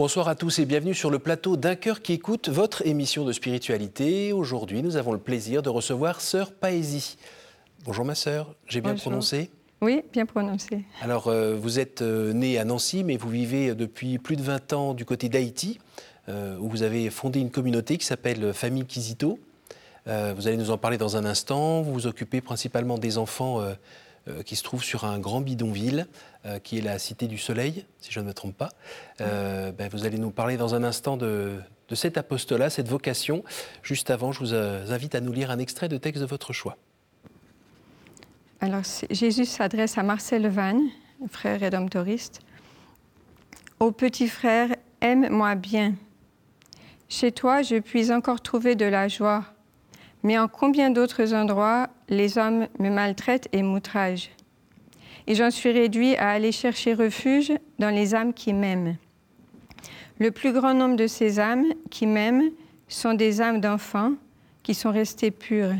Bonsoir à tous et bienvenue sur le plateau d'un cœur qui écoute votre émission de spiritualité. Aujourd'hui, nous avons le plaisir de recevoir Sœur Paésie. Bonjour ma sœur, j'ai bien prononcé Oui, bien prononcé. Alors, euh, vous êtes euh, née à Nancy, mais vous vivez depuis plus de 20 ans du côté d'Haïti, euh, où vous avez fondé une communauté qui s'appelle Famille Kizito. vous allez nous en parler dans un instant. Vous vous occupez principalement des enfants euh, qui se trouve sur un grand bidonville, euh, qui est la Cité du Soleil, si je ne me trompe pas. Euh, ben, vous allez nous parler dans un instant de, de cet apostolat, cette vocation. Juste avant, je vous invite à nous lire un extrait de texte de votre choix. Alors, Jésus s'adresse à Marcel Vannes, frère rédemptoriste. Ô petit frère, aime-moi bien. Chez toi, je puis encore trouver de la joie mais en combien d'autres endroits les hommes me maltraitent et m'outragent Et j'en suis réduit à aller chercher refuge dans les âmes qui m'aiment. Le plus grand nombre de ces âmes qui m'aiment sont des âmes d'enfants qui sont restées pures.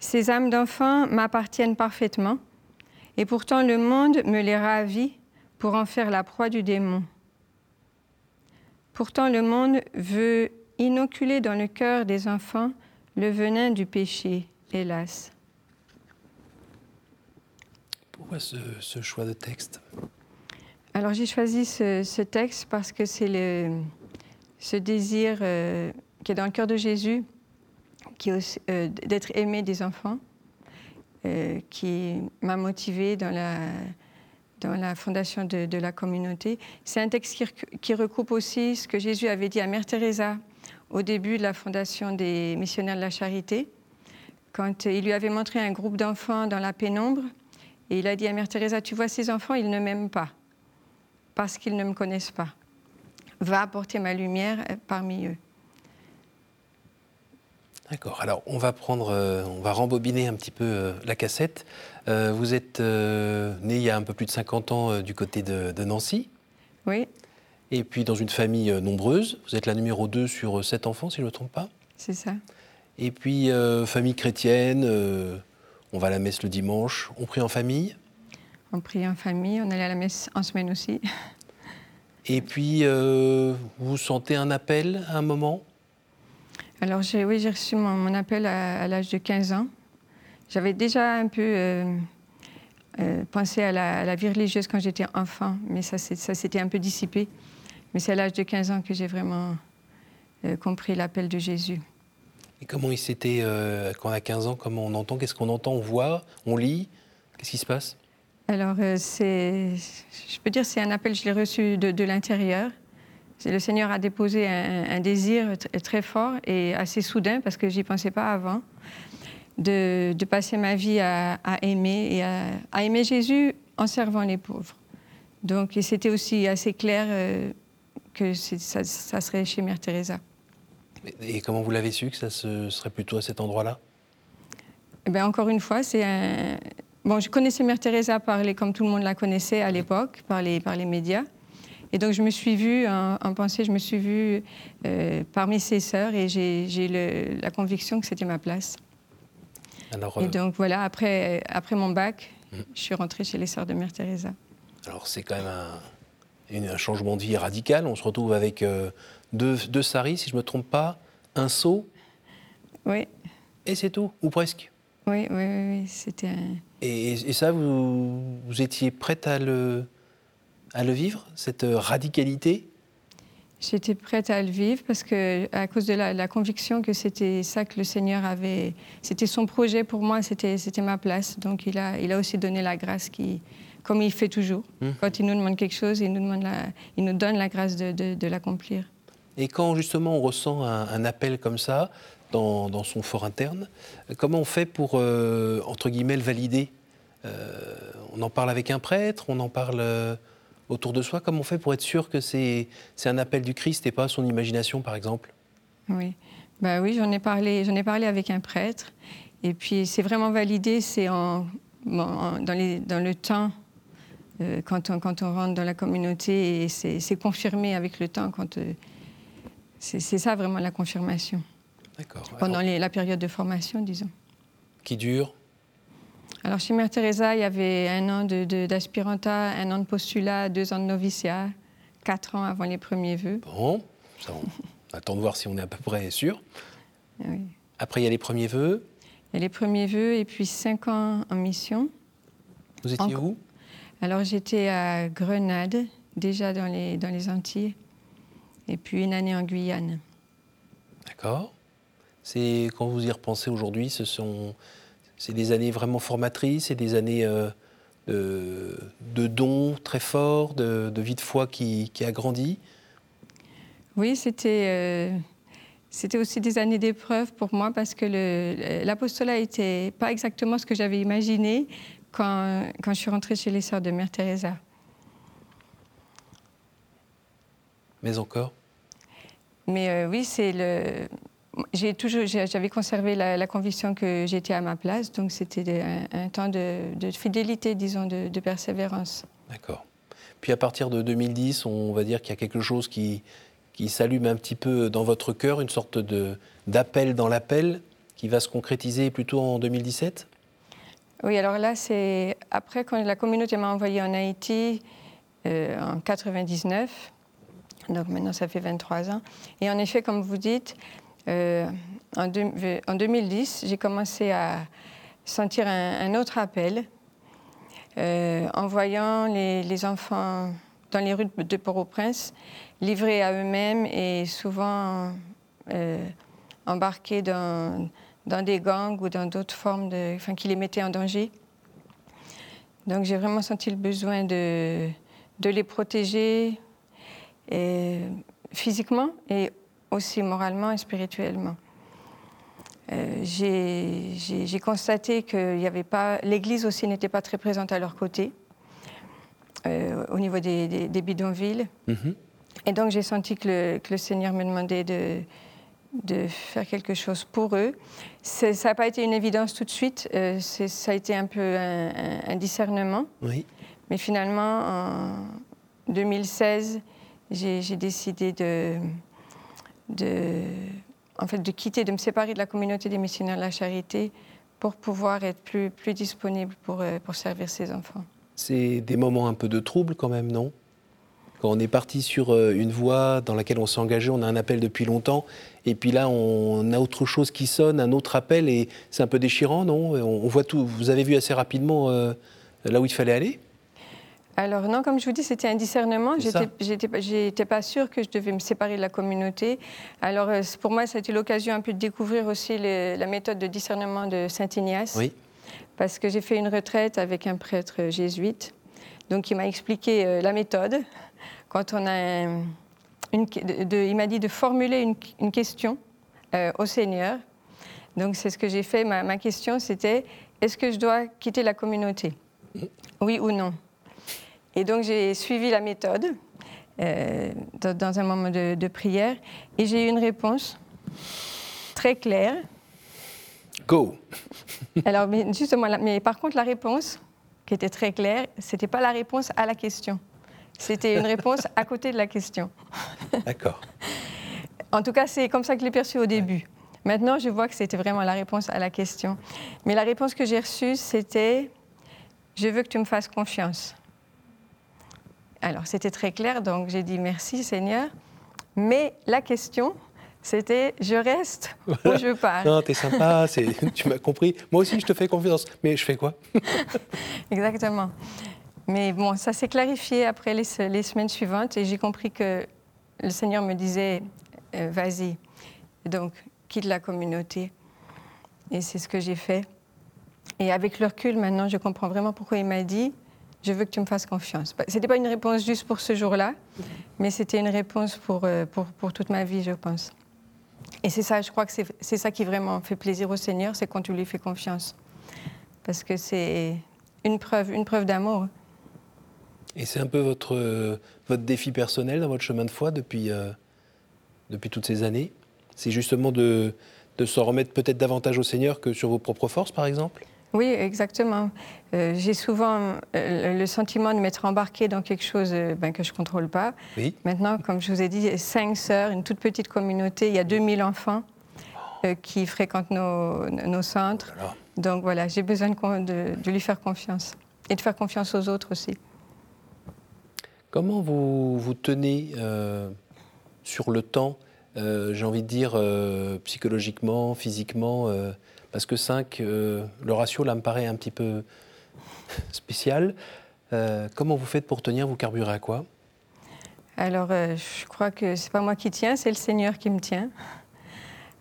Ces âmes d'enfants m'appartiennent parfaitement, et pourtant le monde me les ravit pour en faire la proie du démon. Pourtant le monde veut inoculer dans le cœur des enfants le venin du péché, hélas. Pourquoi ce, choix de texte? Alors j'ai choisi ce, texte parce que c'est ce désir euh, qui est dans le cœur de Jésus, qui euh, d'être aimé des enfants, euh, qui m'a motivé dans la, dans la fondation de, la communauté. C'est un texte qui, qui, recoupe aussi ce que Jésus avait dit à Mère Teresa au début de la fondation des missionnaires de la charité, quand il lui avait montré un groupe d'enfants dans la pénombre, et il a dit à Mère Teresa, tu vois ces enfants, ils ne m'aiment pas, parce qu'ils ne me connaissent pas. Va apporter ma lumière parmi eux. D'accord. Alors, on va prendre, euh, on va rembobiner un petit peu euh, la cassette. Euh, vous êtes né il y a un peu plus de 50 ans du côté de, de Nancy. Oui. Et puis dans une famille euh, nombreuse, vous êtes la numéro 2 sur euh, sept enfants, si je ne me trompe pas. C'est ça. Et puis euh, famille chrétienne, on va à la messe le dimanche, on prie en famille? On prie en famille, on allait à la messe en semaine aussi. Et puis, vous sentez un appel à un moment? Alors oui, j'ai reçu mon, appel à, l'âge de 15 ans. J'avais déjà un peu pensé à la, à la, vie religieuse quand j'étais enfant, mais ça, ça s'était un peu dissipé. Mais c'est à l'âge de 15 ans que j'ai vraiment euh, compris l'appel de Jésus. Et comment il s'était, euh, quand on a 15 ans, comment on entend Qu'est-ce qu'on entend On voit On lit Qu'est-ce qui se passe? Alors, euh, c'est, je peux dire c'est un appel, je l'ai reçu de, l'intérieur. Le Seigneur a déposé un, désir très fort et assez soudain, parce que j'y pensais pas avant, de, passer ma vie à, aimer et à, aimer Jésus en servant les pauvres. Donc, c'était aussi assez clair que ça, serait chez Mère Teresa. Et comment vous l'avez su que ça serait plutôt à cet endroit-là? Eh bien, Encore une fois, c'est un... Bon, je connaissais Mère Teresa par comme tout le monde la connaissait à l'époque, par les, par les médias. Et donc, je me suis vue, en, pensée, je me suis vue euh, parmi ses sœurs et j'ai la conviction que c'était ma place. Alors, Et euh, donc, voilà, après, après mon bac, mmh. je suis rentrée chez les sœurs de Mère Teresa. Alors, c'est quand même un, un changement de vie radical. On se retrouve avec euh, deux, deux saris, si je ne me trompe pas, un seau. Oui. Et c'est tout, ou presque. Oui, oui, oui, c'était. Et, et, ça, vous, vous étiez prête à le, à le vivre, cette radicalité? J'étais prête à le vivre parce que, à cause de la, la conviction que c'était ça que le Seigneur avait, c'était son projet pour moi, c'était, c'était ma place. Donc il a, il a aussi donné la grâce qui, comme il fait toujours. Hum. Quand il nous demande quelque chose, il nous, demande il nous donne la grâce de, l'accomplir. Et quand justement on ressent un, appel comme ça dans, son fort interne, comment on fait pour, euh, entre guillemets, le valider? Euh, On en parle avec un prêtre, on en parle euh, autour de soi. Comment on fait pour être sûr que c'est un appel du Christ et pas son imagination, par exemple? Oui, bah oui j'en ai, parlé, ai parlé avec un prêtre. Et puis c'est vraiment validé, c'est en, dans, dans le temps euh, quand, on, quand, on, rentre dans la communauté et c'est confirmé avec le temps. Quand, euh, c'est ça vraiment la confirmation. D'accord. Pendant la période de formation, disons. Qui dure? Alors chez Mère Teresa, il y avait un an d'aspiranta, un an de postulat, deux ans de noviciat, quatre ans avant les premiers vœux. Bon, ça, on attend de voir si on est à peu près sûr. Oui. Après, il y a les premiers vœux. Il y a les premiers vœux et puis cinq ans en mission. Vous étiez où? Alors j'étais à Grenade, déjà dans les, dans les Antilles, et puis une année en Guyane. D'accord. C'est quand vous y repensez aujourd'hui, ce sont c'est des années vraiment formatrices, c'est des années euh, de, de dons très forts, de, de vie de foi qui, qui a grandi? Oui, c'était euh, c'était aussi des années d'épreuve pour moi parce que l'apostolat n'était pas exactement ce que j'avais imaginé quand, quand je suis rentrée chez les sœurs de Mère Teresa. Mais encore? Mais euh, oui, c'est le. J'ai toujours, j'avais conservé la, la conviction que j'étais à ma place, donc c'était un, un temps de, de fidélité, disons, de, de persévérance. D'accord. Puis à partir de 2010, on va dire qu'il y a quelque chose qui, qui s'allume un petit peu dans votre cœur, une sorte de, d'appel dans l'appel qui va se concrétiser plutôt en 2017 Oui, alors là, c'est après quand la communauté m'a envoyé en Haïti euh, en 99. Donc maintenant, ça fait 23 ans. Et en effet, comme vous dites, euh, en, deux- en 2010, j'ai commencé à sentir un, autre appel euh, en voyant les, enfants dans les rues de, Port-au-Prince livrés à eux-mêmes et souvent euh, embarqués dans, dans des gangs ou dans d'autres formes de, enfin, qui les mettaient en danger. Donc j'ai vraiment senti le besoin de, de les protéger et, physiquement et aussi moralement et spirituellement. Euh, j'ai- constaté que il y avait pas, l'Église aussi n'était pas très présente à leur côté euh, au niveau des, des- des bidonvilles. Mhm. Et donc j'ai senti que le, que le Seigneur me demandait de, de faire quelque chose pour eux. Ça n'a pas été une évidence tout de suite, euh, ça a été un peu un, discernement. Oui. Mais finalement, en 2016, j'ai décidé de, de, en fait, de quitter, de me séparer de la communauté des missionnaires de la charité pour pouvoir être plus, plus disponible pour, euh, pour servir ces enfants. C'est des moments un peu de trouble quand même, non? Quand on est parti sur euh, une voie dans laquelle on s'est engagé, on a un appel depuis longtemps, et puis là on a autre chose qui sonne, un autre appel, et c'est un peu déchirant, non? On, voit tout. Vous avez vu assez rapidement euh, là où il fallait aller? Alors non, comme je vous dis, c'était un discernement. J'étais- pas- sûre que je devais me séparer de la communauté. Alors euh, pour moi, ça a été l'occasion un peu de découvrir aussi la méthode de discernement de Saint Ignace. Oui. Parce que j'ai fait une retraite avec un prêtre jésuite, donc il m'a expliqué la méthode. Quand on a un- une, de- il m'a dit de formuler une, une question euh, au Seigneur. Donc c'est ce que j'ai fait. Ma, ma question c'était est-ce que je dois quitter la communauté? Oui ou non? Et donc j'ai suivi la méthode euh, dans, dans un moment de, de prière et j'ai eu une réponse très claire. Go Alors, mais justement, mais par contre, la réponse, qui était très claire, c'était pas la réponse à la question. C'était une réponse à côté de la question. D'accord. En tout cas, c'est comme ça que je l'ai perçu au début. Maintenant, je vois que c'était vraiment la réponse à la question. Mais la réponse que j'ai reçue, c'était Je veux que tu me fasses confiance. Alors, c'était très clair, donc j'ai dit Merci Seigneur. Mais la question, c'était Je reste ou je pars? Non, t'es sympa, tu m'as compris. Moi aussi, je te fais confiance. Mais je fais quoi? Exactement. Mais bon, ça s'est clarifié après les, se- les semaines suivantes et j'ai compris que le Seigneur me disait euh, vas-y, donc quitte la communauté. Et c'est ce que j'ai fait. Et avec le recul, maintenant, je comprends vraiment pourquoi il m'a dit je veux que tu me fasses confiance. Ce n'était pas une réponse juste pour ce jour-là, mais c'était une réponse pour, euh, pour, pour toute ma vie, je pense. Et c'est ça, je crois que c'est ça qui vraiment fait plaisir au Seigneur, c'est quand tu lui fais confiance. Parce que c'est une preuve, une preuve d'amour. Et c'est un peu votre, euh, votre défi personnel dans votre chemin de foi depuis, euh, depuis toutes ces années? C'est justement de, de s'en remettre peut-être davantage au Seigneur que sur vos propres forces, par exemple? Oui, exactement. Euh, J'ai souvent euh, le sentiment de m'être embarquée dans quelque chose euh, ben, que je ne contrôle pas. Oui. Maintenant, comme je vous ai dit, cinq sœurs, une toute petite communauté, il y a 2000 enfants qui fréquentent nos, nos centres. Alors, Donc voilà, j'ai besoin de, con- de- de lui faire confiance et de faire confiance aux autres aussi. Comment vous vous tenez sur le temps, j'ai envie de dire psychologiquement, physiquement Parce que 5, le ratio là me paraît un petit peu spécial. comment vous faites pour tenir? Vous carburez à quoi? Alors, euh, je crois que c'est pas moi qui tiens, c'est le Seigneur qui me tient.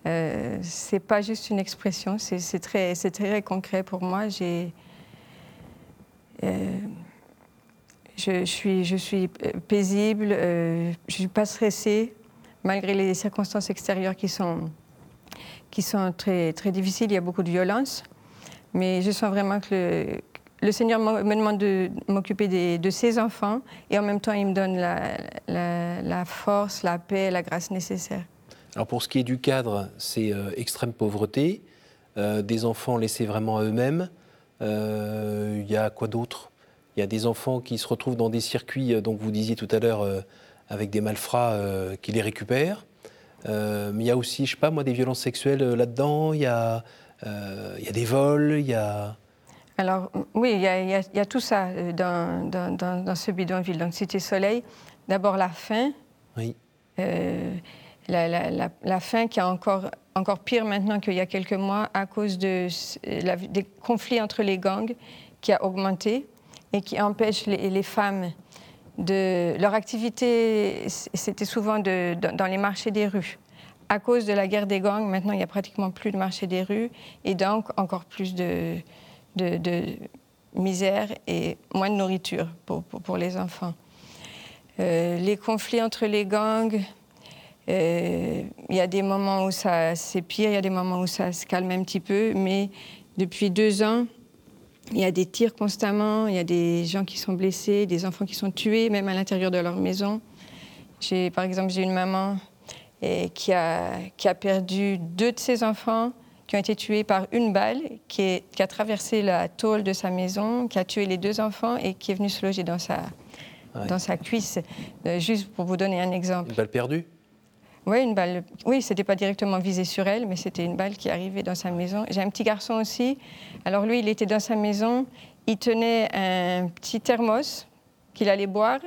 Euh, c'est pas juste une expression, c'est très, concret pour moi. Euh, je, suis, suis paisible, euh, je suis pas stressée, malgré les circonstances extérieures qui sont, très, difficiles. Il y a beaucoup de violence, mais je sens vraiment que le, Seigneur me demande de m'occuper de ses enfants et en même temps, il me donne la, force, la paix, la grâce nécessaire. Alors pour ce qui est du cadre, c'est euh, extrême pauvreté, euh, des enfants laissés vraiment à eux-mêmes. Euh, il y a quoi d'autre? Il y a des enfants qui se retrouvent dans des circuits, donc vous disiez tout à l'heure, avec des malfrats qui les récupèrent. mais il y a aussi, je sais pas moi, des violences sexuelles là-dedans. Il y a, il y a des vols, il y a... Alors oui, il y, a, tout ça euh, dans, ce bidonville. Donc Cité Soleil, d'abord la faim. Oui. Euh, la, faim qui est encore, encore pire maintenant qu'il y a quelques mois à cause de, des conflits entre les gangs qui a augmenté et qui empêche les, femmes de... Leur activité, c'était souvent dans les marchés des rues. À cause de la guerre des gangs, maintenant, il n'y a pratiquement plus de marché des rues et donc encore plus de, misère et moins de nourriture pour, pour, les enfants. Euh, les conflits entre les gangs, euh, il y a des moments où ça c'est pire, il y a des moments où ça se calme un petit peu, mais depuis deux ans, il y a des tirs constamment, il y a des gens qui sont blessés, des enfants qui sont tués, même à l'intérieur de leur maison. J'ai, par exemple, j'ai une maman et, qui, a, qui a perdu deux de ses enfants qui ont été tués par une balle qui, a traversé la tôle de sa maison, qui a tué les deux enfants et qui est venu se loger dans sa, dans sa cuisse. Euh, juste pour vous donner un exemple. Une balle perdue? Oui, une balle. Oui, c'était pas directement visé sur elle, mais c'était une balle qui arrivait dans sa maison. J'ai un petit garçon aussi. Alors lui, il était dans sa maison. Il tenait un petit thermos qu'il allait boire.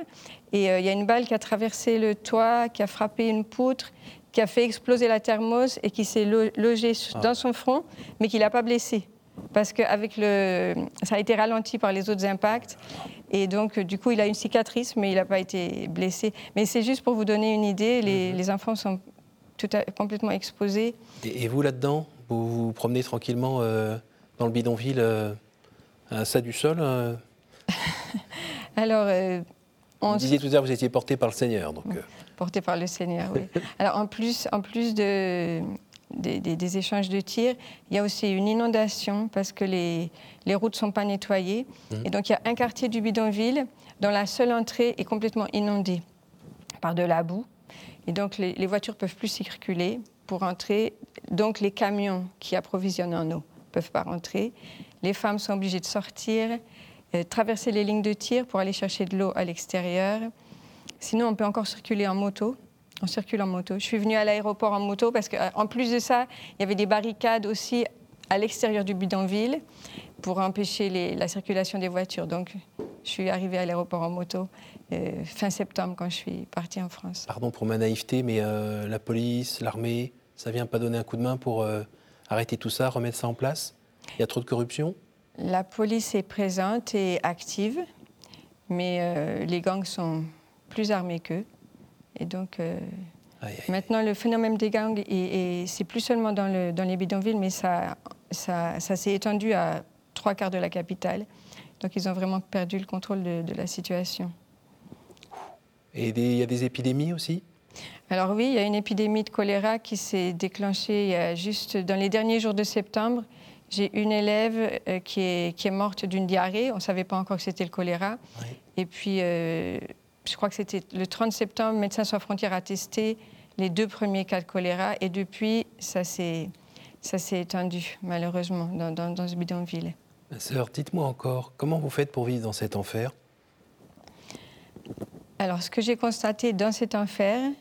Et euh, il y a une balle qui a traversé le toit, qui a frappé une poutre qui a fait exploser la thermos et qui s'est logé ah. dans son front, mais qui l'a pas blessé. Parce que avec le, ça a été ralenti par les autres impacts. Et donc, du coup, il a une cicatrice, mais il n'a pas été blessé. Mais c'est juste pour vous donner une idée, les, mhm. enfants sont tout complètement exposés. Et, vous, là-dedans, vous vous promenez tranquillement euh, dans le bidonville euh, à ça du sol euh Alors, on... Vous disiez tout à l'heure, vous étiez porté par le Seigneur. Donc, porté par le Seigneur, oui. Alors en plus, en plus de, des, échanges de tirs, il y a aussi une inondation parce que les, les routes ne sont pas nettoyées. Mmh. Et donc il y a un quartier du bidonville dont la seule entrée est complètement inondée par de la boue. Et donc les, les voitures peuvent plus circuler pour entrer. Donc les camions qui approvisionnent en eau peuvent pas rentrer. Les femmes sont obligées de sortir, euh, traverser les lignes de tir pour aller chercher de l'eau à l'extérieur. Sinon, on peut encore circuler en moto. On circule en moto. Je suis venue à l'aéroport en moto parce qu'en plus de ça, il y avait des barricades aussi à l'extérieur du bidonville pour empêcher la circulation des voitures. Donc, je suis arrivée à l'aéroport en moto euh, fin septembre quand je suis partie en France. Pardon pour ma naïveté, mais euh, la police, l'armée, ça vient pas donner un coup de main pour euh, arrêter tout ça, remettre ça en place? Il y a trop de corruption? La police est présente et active, mais les gangs sont plus armés qu'eux. Et donc, euh, maintenant, le phénomène des gangs, et, c'est plus seulement dans, le, dans, les bidonvilles, mais ça, ça, ça s'est étendu à trois quarts de la capitale. Donc, ils ont vraiment perdu le contrôle de, la situation. Et il y a des épidémies aussi? Alors oui, il y a une épidémie de choléra qui s'est déclenchée a juste dans les derniers jours de septembre. J'ai une élève euh, qui, est, qui, est, morte d'une diarrhée. On ne savait pas encore que c'était le choléra. Et puis, euh, je crois que c'était le 30 septembre, Médecins sans frontières a testé les deux premiers cas de choléra et depuis, ça s'est, ça s'est étendu, malheureusement, dans, dans, ce bidonville. Sœur, dites-moi encore, comment vous faites pour vivre dans cet enfer? Alors, ce que j'ai constaté dans cet enfer,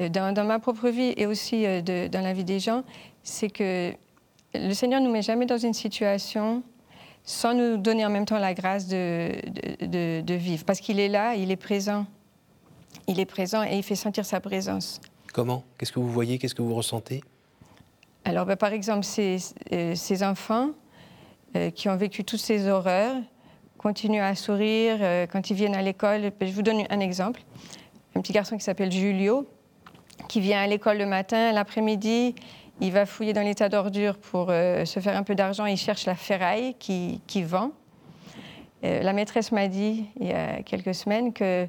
euh, dans, ma propre vie et aussi euh, dans la vie des gens, c'est que le Seigneur ne nous met jamais dans une situation sans nous donner en même temps la grâce de, de, vivre. Parce qu'il est là, il est présent. Il est présent et il fait sentir sa présence. Comment? Qu'est-ce que vous voyez? Qu'est-ce que vous ressentez? Alors, ben, par exemple, ces, euh, ces enfants euh, qui ont vécu toutes ces horreurs continuent à sourire euh, quand ils viennent à l'école. Je vous donne un exemple. Un petit garçon qui s'appelle Julio, qui vient à l'école le matin, l'après-midi, il va fouiller dans l'état d'ordure pour euh, se faire un peu d'argent. Il cherche la ferraille qui, vend. Euh, la maîtresse m'a dit il y a quelques semaines qu'elle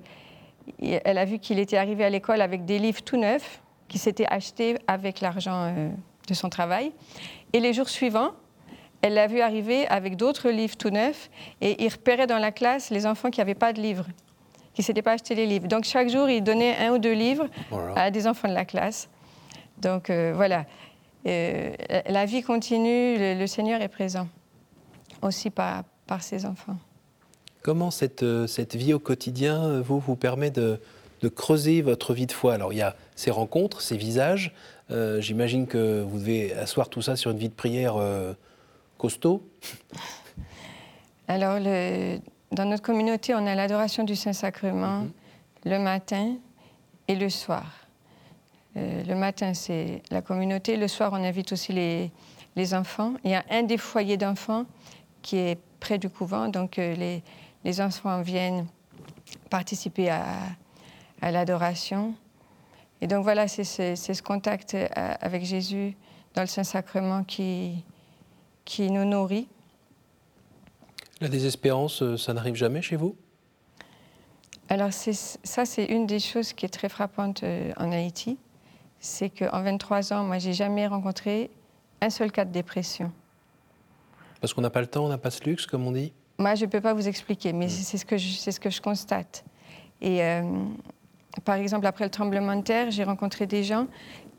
a vu qu'il était arrivé à l'école avec des livres tout neufs qui s'étaient achetés avec l'argent euh, de son travail. Et les jours suivants, elle l'a vu arriver avec d'autres livres tout neufs et il repérait dans la classe les enfants qui n'avaient pas de livres, qui ne s'étaient pas achetés les livres. Donc chaque jour, il donnait un ou deux livres à des enfants de la classe. Donc voilà. Euh, la vie continue, le, Seigneur est présent aussi par, par ses enfants. Comment cette, euh, cette vie au quotidien euh, vous, vous permet de, de, creuser votre vie de foi? Alors il y a ces rencontres, ces visages. J'imagine que vous devez asseoir tout ça sur une vie de prière costaud. Alors le, dans notre communauté, on a l'adoration du Saint-Sacrement mhm. le matin et le soir. Euh, le matin, c'est la communauté. Le soir, on invite aussi les, les enfants. Il y a un des foyers d'enfants qui est près du couvent. Donc, euh, les, les, enfants viennent participer à, à l'adoration. Et donc, voilà, c'est ce contact euh, avec Jésus dans le Saint-Sacrement qui, qui nous nourrit. La désespérance, ça n'arrive jamais chez vous? Alors, ça, c'est une des choses qui est très frappante en Haïti c'est qu'en 23 ans, moi, j'ai jamais rencontré un seul cas de dépression. Parce qu'on n'a pas le temps, on n'a pas ce luxe, comme on dit? Moi, je ne peux pas vous expliquer, mais mm. c'est ce, que je, ce que je constate. Et euh, par exemple, après le tremblement de terre, j'ai rencontré des gens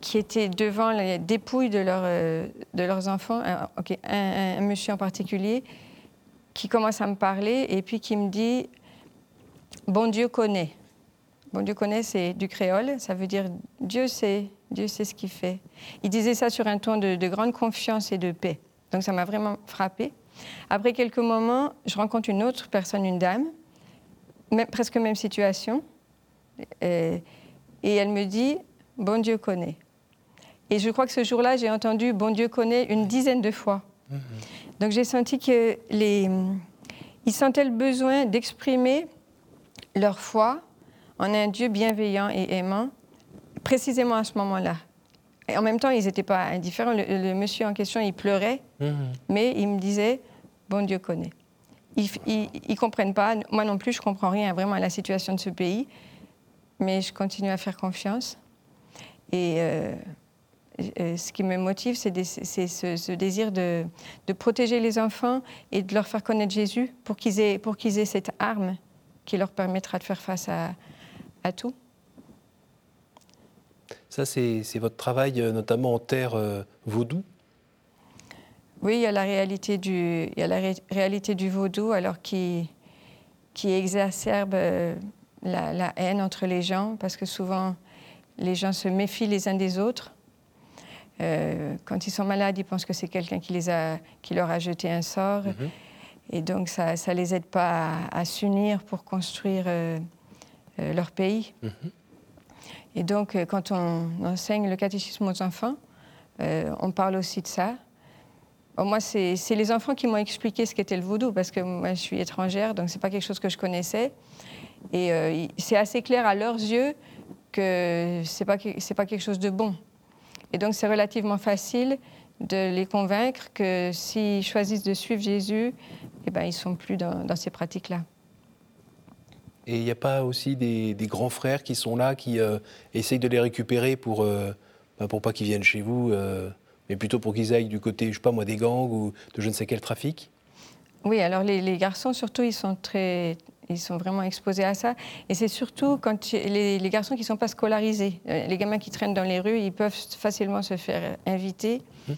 qui étaient devant les dépouilles de, euh, de leurs enfants, un, un, monsieur en particulier, qui commence à me parler et puis qui me dit Bon Dieu connaît. Bon Dieu connaît, c'est du créole, ça veut dire Dieu sait, Dieu sait ce qu'il fait. Il disait ça sur un ton de, grande confiance et de paix. Donc ça m'a vraiment frappée. Après quelques moments, je rencontre une autre personne, une dame, presque même situation, et, elle me dit Bon Dieu connaît. Et je crois que ce jour-là, j'ai entendu Bon Dieu connaît une dizaine de fois. Mhm. Donc j'ai senti que les, ils sentaient le besoin d'exprimer leur foi en un Dieu bienveillant et aimant précisément à ce moment-là. Et en même temps, ils n'étaient pas indifférents. Le, monsieur en question, il pleurait, mhm. mais il me disait Bon Dieu connaît. Ils ne comprennent pas, moi non plus, je ne comprends rien vraiment à la situation de ce pays, mais je continue à faire confiance. Et euh, euh, ce qui me motive, c'est ce, désir de, protéger les enfants et de leur faire connaître Jésus pour qu'ils aient, aient, cette arme qui leur permettra de faire face à, à tout. Ça, c'est votre travail, euh, notamment en terre euh, vaudou? Oui, il y a la réalité du, il y a la réalité du vaudou, alors qui, qui exacerbe euh, la, haine entre les gens, parce que souvent, les gens se méfient les uns des autres. quand ils sont malades, ils pensent que c'est quelqu'un qui, les a, qui leur a jeté un sort. Mhm. Et donc, ça ne les aide pas à, s'unir pour construire leur pays. Mhm. Et donc, euh, quand on enseigne le catéchisme aux enfants, euh, on parle aussi de ça. moi, c'est les enfants qui m'ont expliqué ce qu'était le vaudou, parce que moi, je suis étrangère, donc ce n'est pas quelque chose que je connaissais. Et euh, c'est assez clair à leurs yeux que ce n'est pas, pas quelque chose de bon. Et donc, c'est relativement facile de les convaincre que s'ils choisissent de suivre Jésus, eh ben, ils ne sont plus dans ces pratiques-là. Et il n'y a pas aussi des, grands frères qui sont là, qui euh, essayent de les récupérer pour, euh, bah, pour pas qu'ils viennent chez vous, euh, mais plutôt pour qu'ils aillent du côté, je sais pas moi, des gangs ou de je ne sais quel trafic Oui, alors les, garçons surtout, ils sont très, ils sont vraiment exposés à ça. Et c'est surtout quand les, garçons qui ne sont pas scolarisés, les gamins qui traînent dans les rues, ils peuvent facilement se faire inviter. Mmh.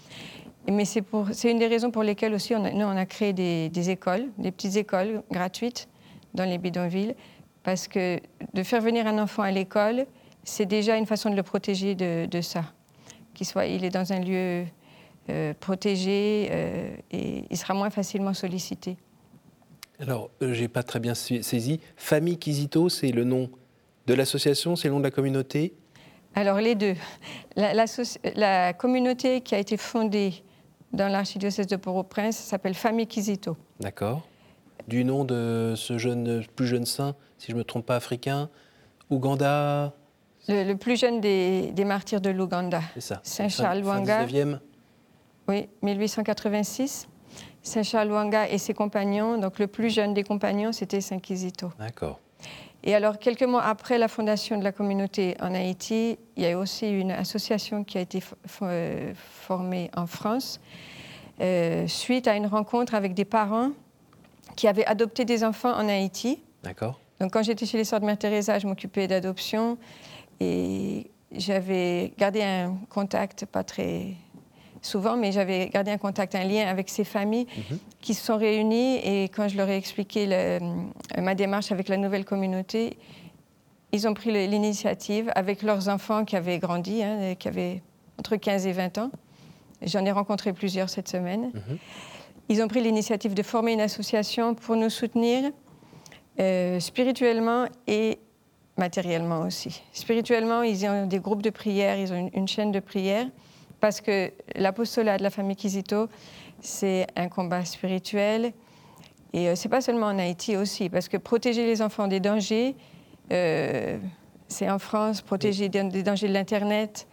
Mais c'est une des raisons pour lesquelles aussi on nous on a créé des, des écoles, des petites écoles gratuites dans les bidonvilles parce que de faire venir un enfant à l'école, c'est déjà une façon de le protéger de, ça. Qu'il soit, il est dans un lieu euh, protégé et il sera moins facilement sollicité. Alors, je n'ai pas très bien saisi. Famille Kizito, c'est le nom de l'association, c'est le nom de la communauté? Alors, les deux. La, communauté qui a été fondée dans l'archidiocèse de Port-au-Prince s'appelle Famille Kizito. D'accord. Du nom de ce jeune, plus jeune saint, si je ne me trompe pas, africain, Ouganda le, plus jeune des, martyrs de l'Ouganda. C'est ça. Saint Charles Wanga. Oui, 1886. Saint Charles Wanga et ses compagnons. Donc le plus jeune des compagnons, c'était Saint Kizito. D'accord. Et alors, quelques mois après la fondation de la communauté en Haïti, il y a aussi une association qui a été euh, formée en France euh, suite à une rencontre avec des parents qui avaient adopté des enfants en Haïti. D'accord. Donc, quand j'étais chez les Sœurs de Mère Teresa, je m'occupais d'adoption. Et j'avais gardé un contact, pas très souvent, mais j'avais gardé un contact, un lien avec ces familles mhm. qui se sont réunies. Et quand je leur ai expliqué euh, ma démarche avec la nouvelle communauté, ils ont pris l'initiative avec leurs enfants qui avaient grandi, hein, qui avaient entre 15 et 20 ans. J'en ai rencontré plusieurs cette semaine. Mhm. Ils ont pris l'initiative de former une association pour nous soutenir euh, spirituellement et matériellement aussi. Spirituellement, ils ont des groupes de prière, ils ont une, chaîne de prière, parce que l'apostolat de la famille Kizito, c'est un combat spirituel. Et euh, c'est pas seulement en Haïti aussi, parce que protéger les enfants des dangers, euh, c'est en France, protéger des, dangers de l'Internet.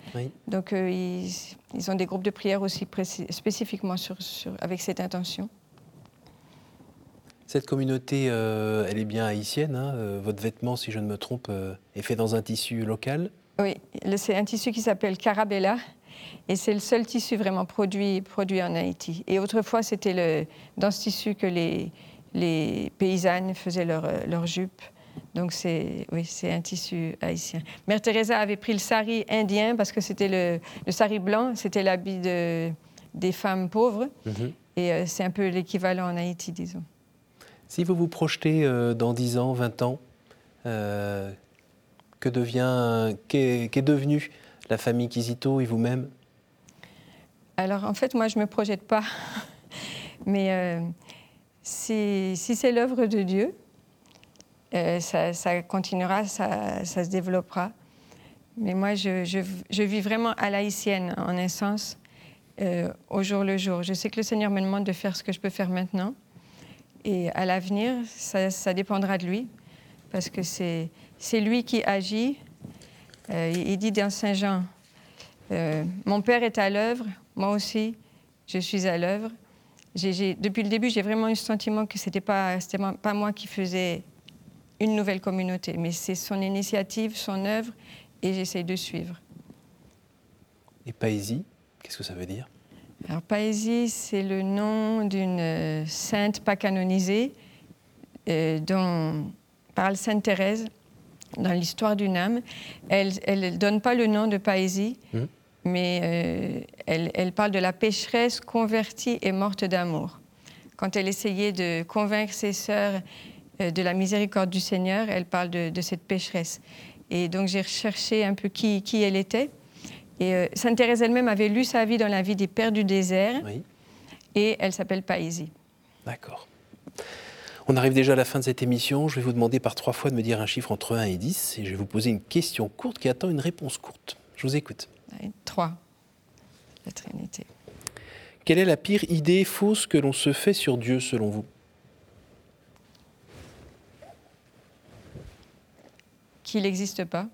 Donc euh, ils, ont des groupes de prière aussi spécifiquement sur, avec cette intention. Cette communauté, euh, elle est bien haïtienne. Hein, euh, votre vêtement, si je ne me trompe, euh, est fait dans un tissu local? Oui, c'est un tissu qui s'appelle Carabella. Et c'est le seul tissu vraiment produit, produit en Haïti. Et autrefois, c'était dans ce tissu que les, les paysannes faisaient leurs leur jupes. Donc, c'est oui, un tissu haïtien. Mère Teresa avait pris le sari indien parce que c'était le, le, sari blanc, c'était l'habit de, des femmes pauvres. Mhm. Et c'est un peu l'équivalent en Haïti, disons. Si vous vous projetez euh, dans 10 ans, 20 ans, euh, que devient, qu'est, devenue la famille Kizito et vous-même? Alors en fait, moi, je ne me projette pas. Mais euh, si, c'est l'œuvre de Dieu, ça, continuera, ça, se développera. Mais moi, je, vis vraiment à l'haïtienne, en un sens, au jour le jour. Je sais que le Seigneur me demande de faire ce que je peux faire maintenant. Et à l'avenir, ça, dépendra de lui, parce que c'est lui qui agit. Euh, il dit dans Saint Jean, euh, Mon Père est à l'œuvre, moi aussi, je suis à l'œuvre. depuis le début, j'ai vraiment eu le sentiment que ce n'était pas moi qui faisais une nouvelle communauté, mais c'est son initiative, son œuvre, et j'essaie de suivre. Et Paésie, qu'est-ce que ça veut dire? Alors, Paésie, c'est le nom d'une euh, sainte pas canonisée euh, dont parle Sainte Thérèse dans l'histoire d'une âme. Elle ne donne pas le nom de Paésie, mmh. mais euh, elle, elle, parle de la pécheresse convertie et morte d'amour. Quand elle essayait de convaincre ses sœurs de la miséricorde du Seigneur, elle parle de, de cette pécheresse. Et donc j'ai recherché un peu qui, qui elle était. Et euh, Sainte Thérèse elle-même avait lu sa vie dans la vie des Pères du désert. Et elle s'appelle Paésie. D'accord. On arrive déjà à la fin de cette émission. Je vais vous demander par trois fois de me dire un chiffre entre 1 et 10. Et je vais vous poser une question courte qui attend une réponse courte. Je vous écoute. 3. La Trinité. Quelle est la pire idée fausse que l'on se fait sur Dieu selon vous? Qu'il n'existe pas.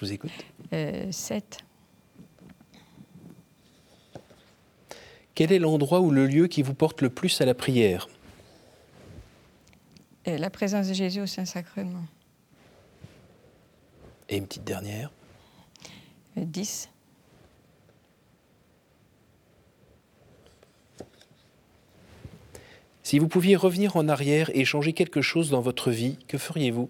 vous écoute. 7. Euh, Quel est l'endroit ou le lieu qui vous porte le plus à la prière? Euh, La présence de Jésus au Saint-Sacrement. Et une petite dernière 10. Si vous pouviez revenir en arrière et changer quelque chose dans votre vie, que feriez-vous?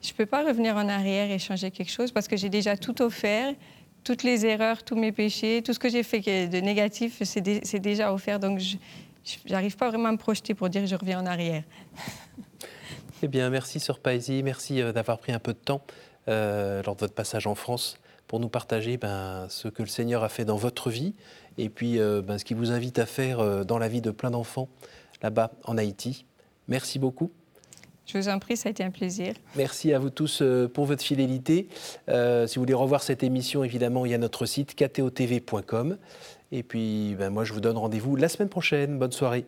Je ne peux pas revenir en arrière et changer quelque chose parce que j'ai déjà tout offert, toutes les erreurs, tous mes péchés, tout ce que j'ai fait de négatif, c'est déjà offert. Donc, je n'arrive pas vraiment à me projeter pour dire que je reviens en arrière. Eh bien, merci Sœur Paisy, merci d'avoir pris un peu de temps lors de votre passage en France pour nous partager ben, ce que le Seigneur a fait dans votre vie et puis ben, ce qu'il vous invite à faire dans la vie de plein d'enfants là-bas en Haïti. Merci beaucoup. Je vous en prie, ça a été un plaisir. Merci à vous tous euh, pour votre fidélité. Euh, si vous voulez revoir cette émission, évidemment, il y a notre site ktotv.com. Et puis, ben, moi, je vous donne rendez-vous la semaine prochaine. Bonne soirée.